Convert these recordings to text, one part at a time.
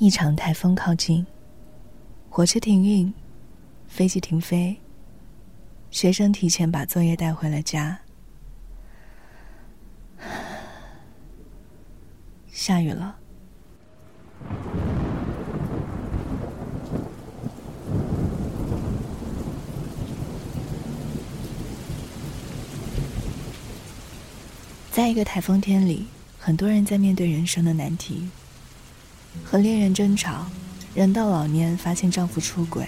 一场台风靠近，火车停运，飞机停飞，学生提前把作业带回了家。下雨了，在一个台风天里，很多人在面对人生的难题。和恋人争吵，人到老年发现丈夫出轨，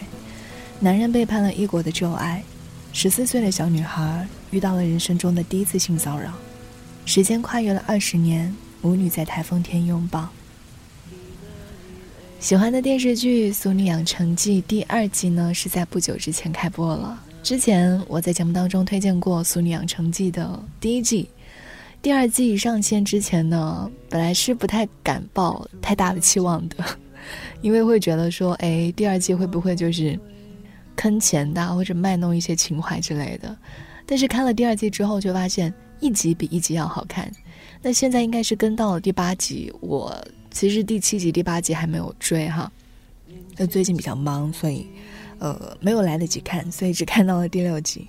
男人背叛了异国的旧爱，十四岁的小女孩遇到了人生中的第一次性骚扰，时间跨越了二十年，母女在台风天拥抱。喜欢的电视剧《俗女养成记》第二季呢，是在不久之前开播了。之前我在节目当中推荐过《俗女养成记》的第一季。第二季一上线之前呢，本来是不太敢抱太大的期望的，因为会觉得说，哎，第二季会不会就是坑钱的，或者卖弄一些情怀之类的？但是看了第二季之后，就发现一集比一集要好看。那现在应该是跟到了第八集，我其实第七集、第八集还没有追哈，那最近比较忙，所以呃没有来得及看，所以只看到了第六集。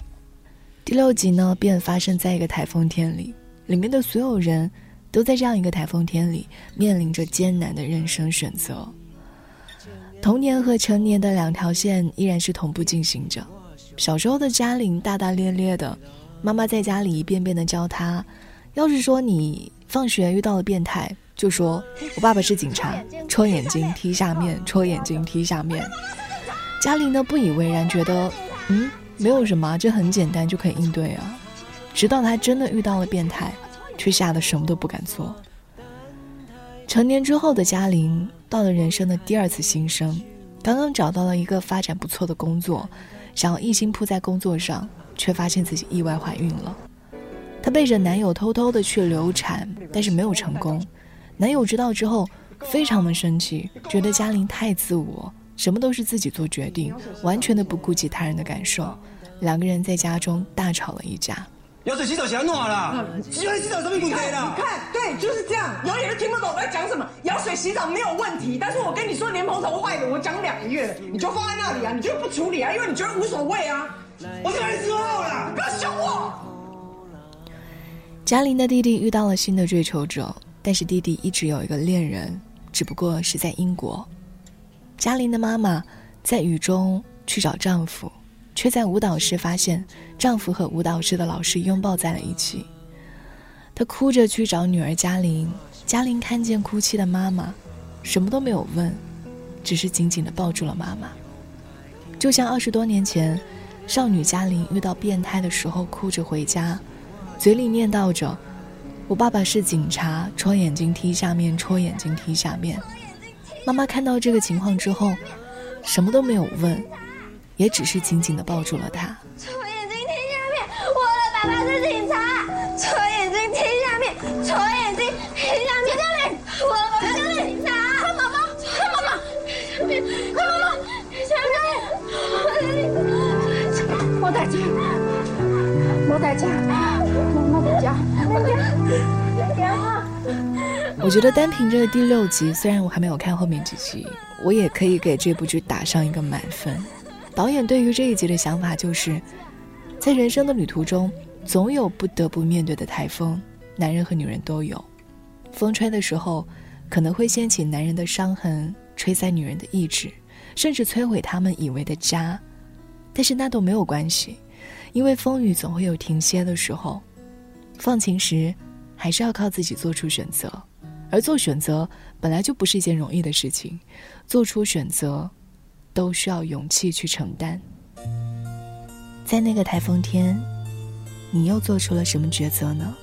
第六集呢，便发生在一个台风天里。里面的所有人都在这样一个台风天里面临着艰难的人生选择。童年和成年的两条线依然是同步进行着。小时候的嘉玲大大咧咧的，妈妈在家里一遍遍的教她：要是说你放学遇到了变态，就说我爸爸是警察，戳眼睛踢下面，戳眼睛踢下面。嘉玲呢不以为然，觉得嗯没有什么，这很简单就可以应对啊。直到他真的遇到了变态，却吓得什么都不敢做。成年之后的嘉玲，到了人生的第二次新生，刚刚找到了一个发展不错的工作，想要一心扑在工作上，却发现自己意外怀孕了。她背着男友偷偷的去流产，但是没有成功。男友知道之后，非常的生气，觉得嘉玲太自我，什么都是自己做决定，完全的不顾及他人的感受。两个人在家中大吵了一架。舀水洗澡想暖了，舀水洗澡什么问题了？你看，对，就是这样，永远都听不懂我在讲什么。舀水洗澡没有问题，但是我跟你说莲蓬头坏了，我讲两个月了，你就放在那里啊，你就不处理啊，因为你觉得无所谓啊。我讲你说后了，不要凶我。嘉玲的弟弟遇到了新的追求者，但是弟弟一直有一个恋人，只不过是在英国。嘉玲的妈妈在雨中去找丈夫。却在舞蹈室发现丈夫和舞蹈室的老师拥抱在了一起。她哭着去找女儿嘉玲，嘉玲看见哭泣的妈妈，什么都没有问，只是紧紧地抱住了妈妈。就像二十多年前，少女嘉玲遇到变态的时候，哭着回家，嘴里念叨着：“我爸爸是警察，戳眼睛踢下面，戳眼睛踢下面。”妈妈看到这个情况之后，什么都没有问。也只是紧紧的抱住了他。戳眼睛听下面，我的爸爸是警察。戳眼睛听下面，戳眼睛听下面。嘉玲，我的爸爸是警察。快妈妈，快妈妈，下面，快妈妈，下面。莫大家，莫大家，莫大家，莫大家。我觉得单凭这第六集，虽然我还没有看后面几集，我也可以给这部剧打上一个满分。导演对于这一集的想法就是，在人生的旅途中，总有不得不面对的台风，男人和女人都有。风吹的时候，可能会掀起男人的伤痕，吹散女人的意志，甚至摧毁他们以为的家。但是那都没有关系，因为风雨总会有停歇的时候。放晴时，还是要靠自己做出选择，而做选择本来就不是一件容易的事情，做出选择。都需要勇气去承担。在那个台风天，你又做出了什么抉择呢？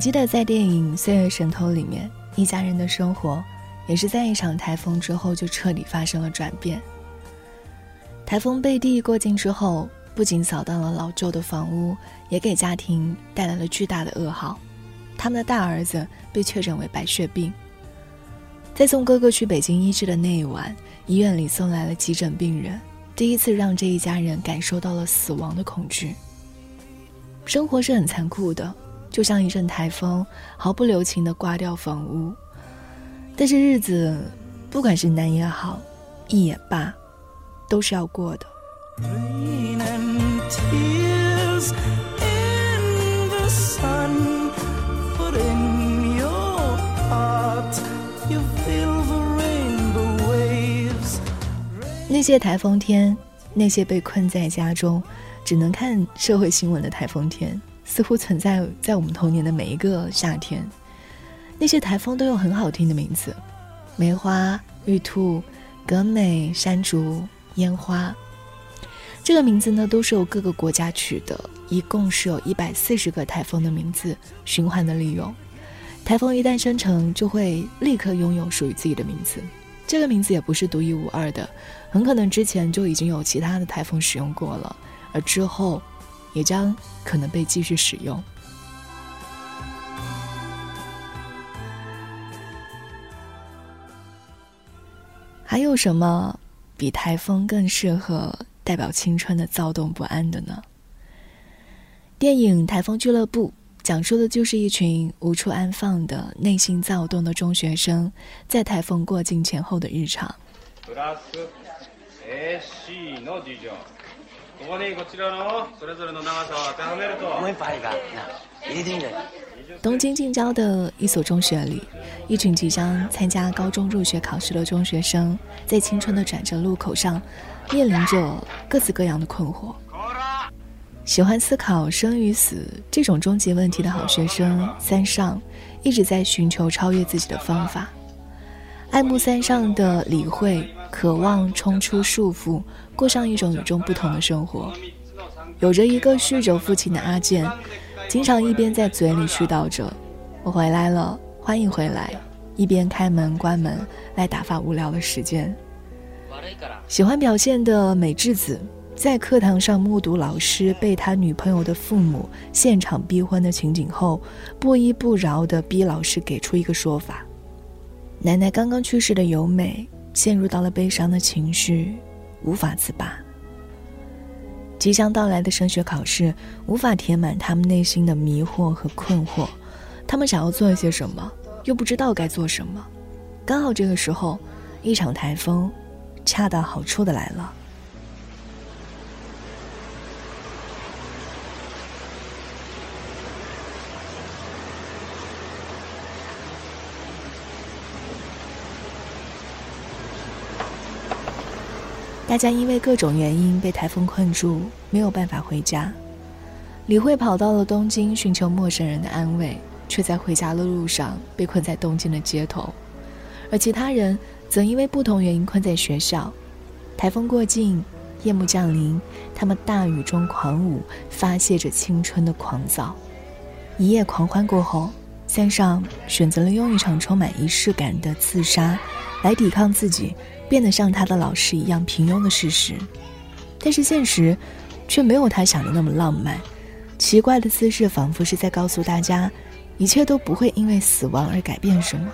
记得在电影《岁月神偷》里面，一家人的生活也是在一场台风之后就彻底发生了转变。台风贝蒂过境之后，不仅扫荡了老旧的房屋，也给家庭带来了巨大的噩耗。他们的大儿子被确诊为白血病。在送哥哥去北京医治的那一晚，医院里送来了急诊病人，第一次让这一家人感受到了死亡的恐惧。生活是很残酷的。就像一阵台风，毫不留情地刮掉房屋。但是日子，不管是难也好，易也罢，都是要过的。那些台风天，那些被困在家中，只能看社会新闻的台风天。似乎存在在我们童年的每一个夏天，那些台风都有很好听的名字：梅花、玉兔、格美、山竹、烟花。这个名字呢，都是由各个国家取的，一共是有一百四十个台风的名字循环的利用。台风一旦生成，就会立刻拥有属于自己的名字。这个名字也不是独一无二的，很可能之前就已经有其他的台风使用过了，而之后。也将可能被继续使用。还有什么比台风更适合代表青春的躁动不安的呢？电影《台风俱乐部》讲述的就是一群无处安放的内心躁动的中学生在台风过境前后的日常。东京近郊的一所中学里，一群即将参加高中入学考试的中学生，在青春的转折路口上，面临着各式各样的困惑。喜欢思考生与死这种终极问题的好学生三上，一直在寻求超越自己的方法。爱慕三上的李慧，渴望冲出束缚。过上一种与众不同的生活。有着一个酗酒父亲的阿健，经常一边在嘴里絮叨着“我回来了，欢迎回来”，一边开门关门来打发无聊的时间。喜欢表现的美智子，在课堂上目睹老师被他女朋友的父母现场逼婚的情景后，不依不饶地逼老师给出一个说法。奶奶刚刚去世的由美，陷入到了悲伤的情绪。无法自拔。即将到来的升学考试无法填满他们内心的迷惑和困惑，他们想要做一些什么，又不知道该做什么。刚好这个时候，一场台风，恰到好处的来了。大家因为各种原因被台风困住，没有办法回家。李慧跑到了东京寻求陌生人的安慰，却在回家的路上被困在东京的街头。而其他人则因为不同原因困在学校。台风过境，夜幕降临，他们大雨中狂舞，发泄着青春的狂躁。一夜狂欢过后，三上选择了用一场充满仪式感的自杀，来抵抗自己。变得像他的老师一样平庸的事实，但是现实却没有他想的那么浪漫。奇怪的姿势仿佛是在告诉大家，一切都不会因为死亡而改变什么。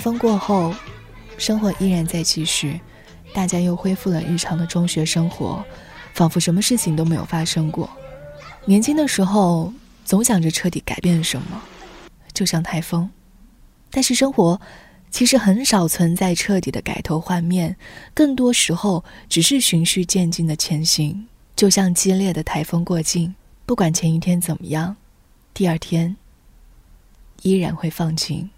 台风过后，生活依然在继续，大家又恢复了日常的中学生活，仿佛什么事情都没有发生过。年轻的时候总想着彻底改变什么，就像台风，但是生活其实很少存在彻底的改头换面，更多时候只是循序渐进的前行，就像激烈的台风过境，不管前一天怎么样，第二天依然会放晴。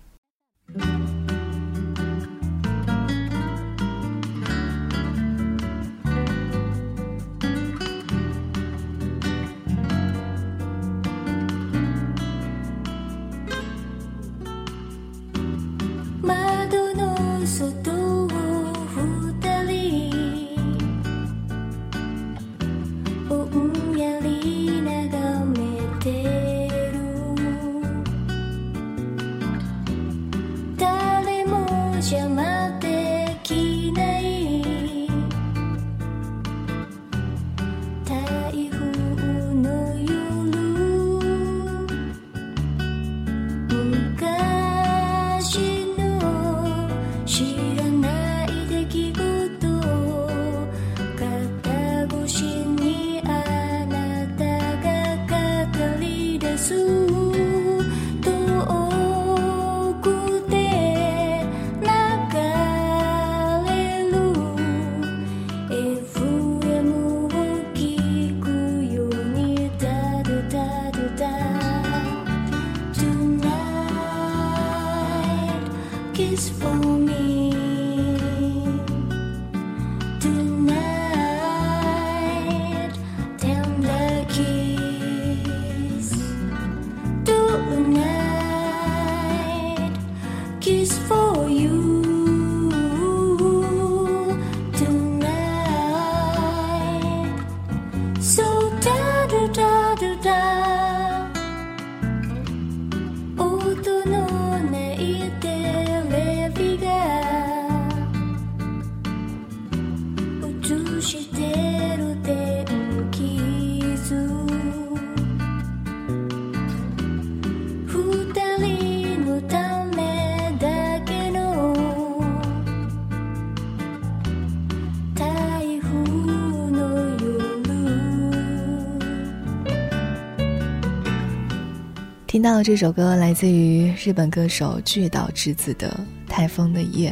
听到这首歌来自于日本歌手巨岛之子的《台风的夜》，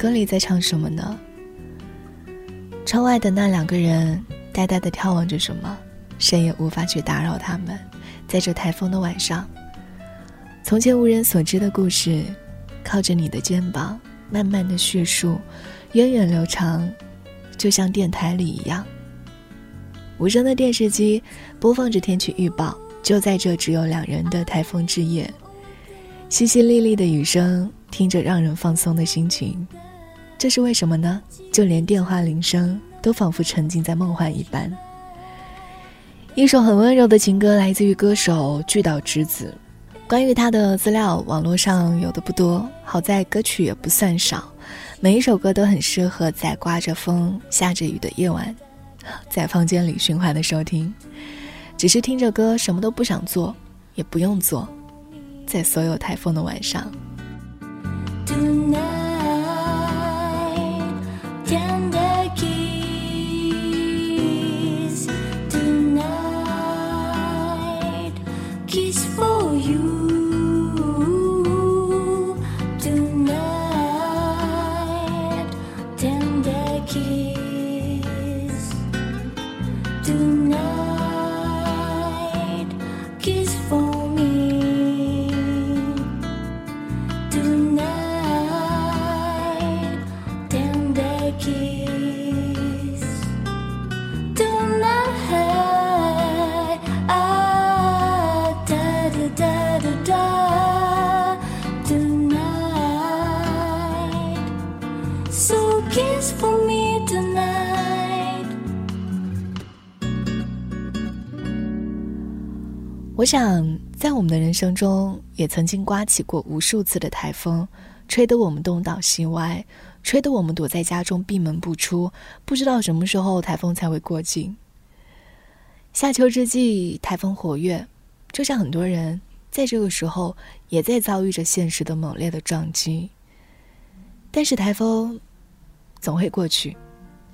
歌里在唱什么呢？窗外的那两个人呆呆地眺望着什么，谁也无法去打扰他们。在这台风的晚上，从前无人所知的故事，靠着你的肩膀慢慢的叙述，源远流长，就像电台里一样。无声的电视机播放着天气预报。就在这只有两人的台风之夜，淅淅沥沥的雨声，听着让人放松的心情。这是为什么呢？就连电话铃声都仿佛沉浸在梦幻一般。一首很温柔的情歌，来自于歌手巨岛直子。关于他的资料，网络上有的不多，好在歌曲也不算少。每一首歌都很适合在刮着风、下着雨的夜晚，在房间里循环的收听。只是听着歌，什么都不想做，也不用做，在所有台风的晚上。想，在我们的人生中，也曾经刮起过无数次的台风，吹得我们东倒西歪，吹得我们躲在家中闭门不出，不知道什么时候台风才会过境。夏秋之际，台风活跃，就像很多人在这个时候也在遭遇着现实的猛烈的撞击。但是台风总会过去，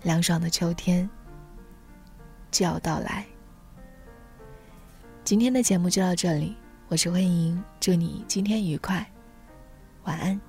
凉爽的秋天就要到来。今天的节目就到这里，我是慧莹，祝你今天愉快，晚安。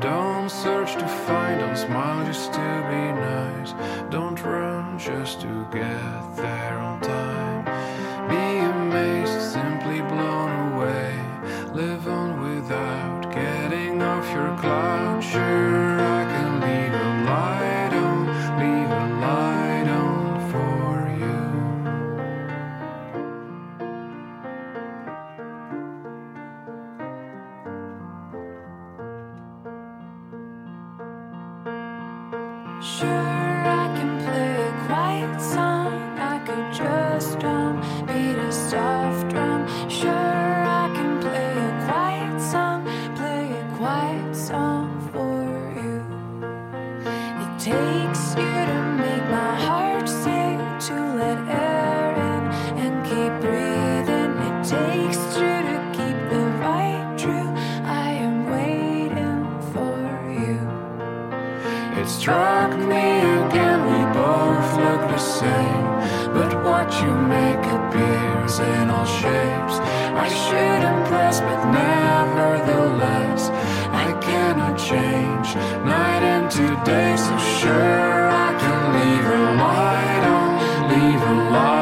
Don't search to find, don't smile just to be nice. Don't run just to get there on time. Be amazed, simply blown away. Live on without getting off your cloud. Sure. sure you make appears in all shapes. I should impress, but nevertheless, I cannot change night into day. So sure, I can leave her light on, leave a light.